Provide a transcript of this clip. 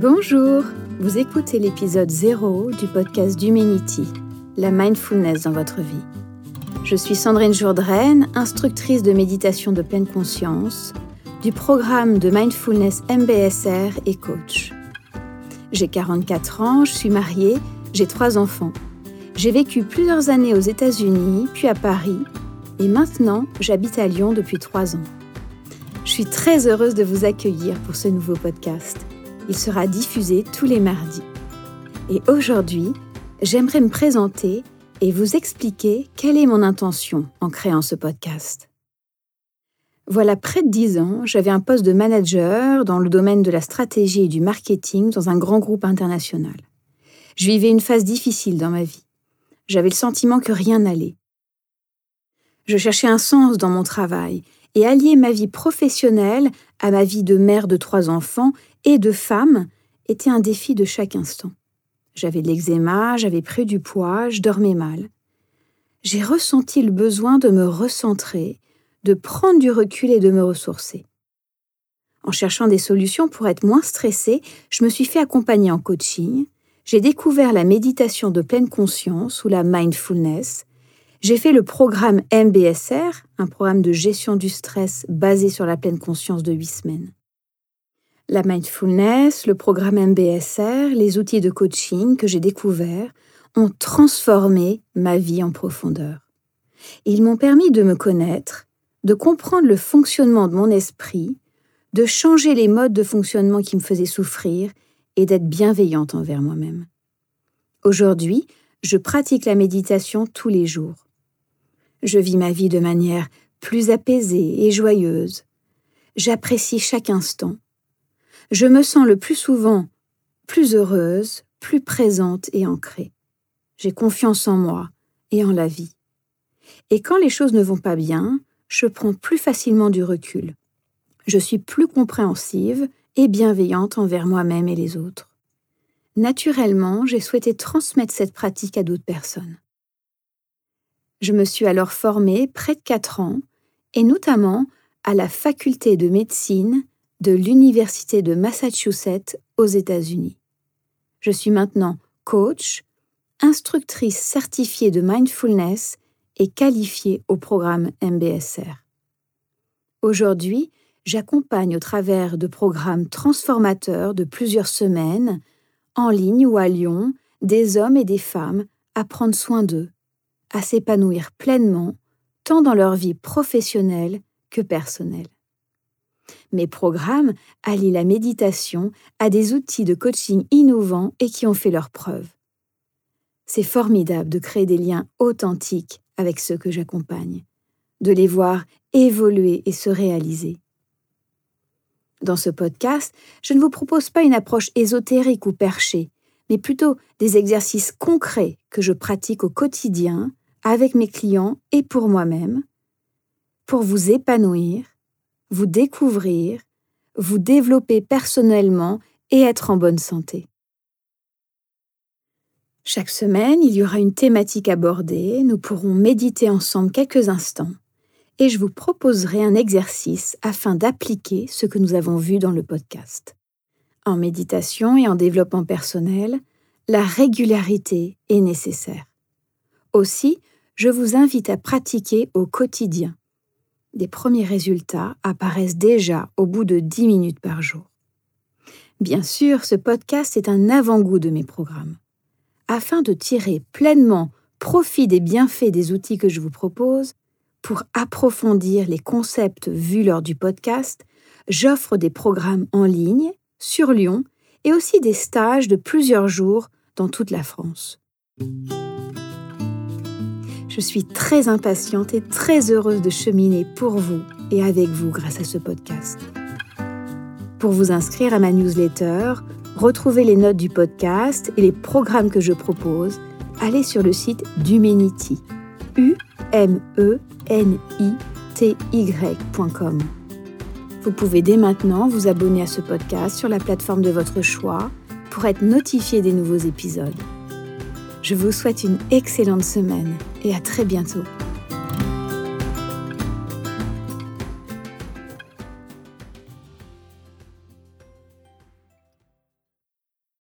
Bonjour, vous écoutez l'épisode 0 du podcast d'Humanity, la mindfulness dans votre vie. Je suis Sandrine Jourdraine, instructrice de méditation de pleine conscience, du programme de mindfulness MBSR et coach. J'ai 44 ans, je suis mariée, j'ai trois enfants. J'ai vécu plusieurs années aux États-Unis, puis à Paris, et maintenant j'habite à Lyon depuis trois ans. Je suis très heureuse de vous accueillir pour ce nouveau podcast. Il sera diffusé tous les mardis. Et aujourd'hui, j'aimerais me présenter et vous expliquer quelle est mon intention en créant ce podcast. Voilà près de dix ans, j'avais un poste de manager dans le domaine de la stratégie et du marketing dans un grand groupe international. Je vivais une phase difficile dans ma vie. J'avais le sentiment que rien n'allait. Je cherchais un sens dans mon travail et allier ma vie professionnelle à ma vie de mère de trois enfants et de femme était un défi de chaque instant. J'avais de l'eczéma, j'avais pris du poids, je dormais mal. J'ai ressenti le besoin de me recentrer, de prendre du recul et de me ressourcer. En cherchant des solutions pour être moins stressée, je me suis fait accompagner en coaching, j'ai découvert la méditation de pleine conscience ou la mindfulness, j'ai fait le programme MBSR, un programme de gestion du stress basé sur la pleine conscience de huit semaines. La mindfulness, le programme MBSR, les outils de coaching que j'ai découverts ont transformé ma vie en profondeur. Ils m'ont permis de me connaître, de comprendre le fonctionnement de mon esprit, de changer les modes de fonctionnement qui me faisaient souffrir et d'être bienveillante envers moi-même. Aujourd'hui, je pratique la méditation tous les jours. Je vis ma vie de manière plus apaisée et joyeuse. J'apprécie chaque instant je me sens le plus souvent plus heureuse, plus présente et ancrée. J'ai confiance en moi et en la vie. Et quand les choses ne vont pas bien, je prends plus facilement du recul. Je suis plus compréhensive et bienveillante envers moi-même et les autres. Naturellement, j'ai souhaité transmettre cette pratique à d'autres personnes. Je me suis alors formée près de quatre ans, et notamment à la faculté de médecine de l'Université de Massachusetts aux États-Unis. Je suis maintenant coach, instructrice certifiée de mindfulness et qualifiée au programme MBSR. Aujourd'hui, j'accompagne au travers de programmes transformateurs de plusieurs semaines, en ligne ou à Lyon, des hommes et des femmes à prendre soin d'eux, à s'épanouir pleinement, tant dans leur vie professionnelle que personnelle. Mes programmes allient la méditation à des outils de coaching innovants et qui ont fait leurs preuves. C'est formidable de créer des liens authentiques avec ceux que j'accompagne, de les voir évoluer et se réaliser. Dans ce podcast, je ne vous propose pas une approche ésotérique ou perchée, mais plutôt des exercices concrets que je pratique au quotidien avec mes clients et pour moi-même, pour vous épanouir vous découvrir, vous développer personnellement et être en bonne santé. Chaque semaine, il y aura une thématique abordée, nous pourrons méditer ensemble quelques instants et je vous proposerai un exercice afin d'appliquer ce que nous avons vu dans le podcast. En méditation et en développement personnel, la régularité est nécessaire. Aussi, je vous invite à pratiquer au quotidien des premiers résultats apparaissent déjà au bout de 10 minutes par jour. Bien sûr, ce podcast est un avant-goût de mes programmes. Afin de tirer pleinement profit des bienfaits des outils que je vous propose, pour approfondir les concepts vus lors du podcast, j'offre des programmes en ligne, sur Lyon, et aussi des stages de plusieurs jours dans toute la France. Je suis très impatiente et très heureuse de cheminer pour vous et avec vous grâce à ce podcast. Pour vous inscrire à ma newsletter, retrouver les notes du podcast et les programmes que je propose, allez sur le site d'Humanity. U M E N I T. Vous pouvez dès maintenant vous abonner à ce podcast sur la plateforme de votre choix pour être notifié des nouveaux épisodes. Je vous souhaite une excellente semaine et à très bientôt.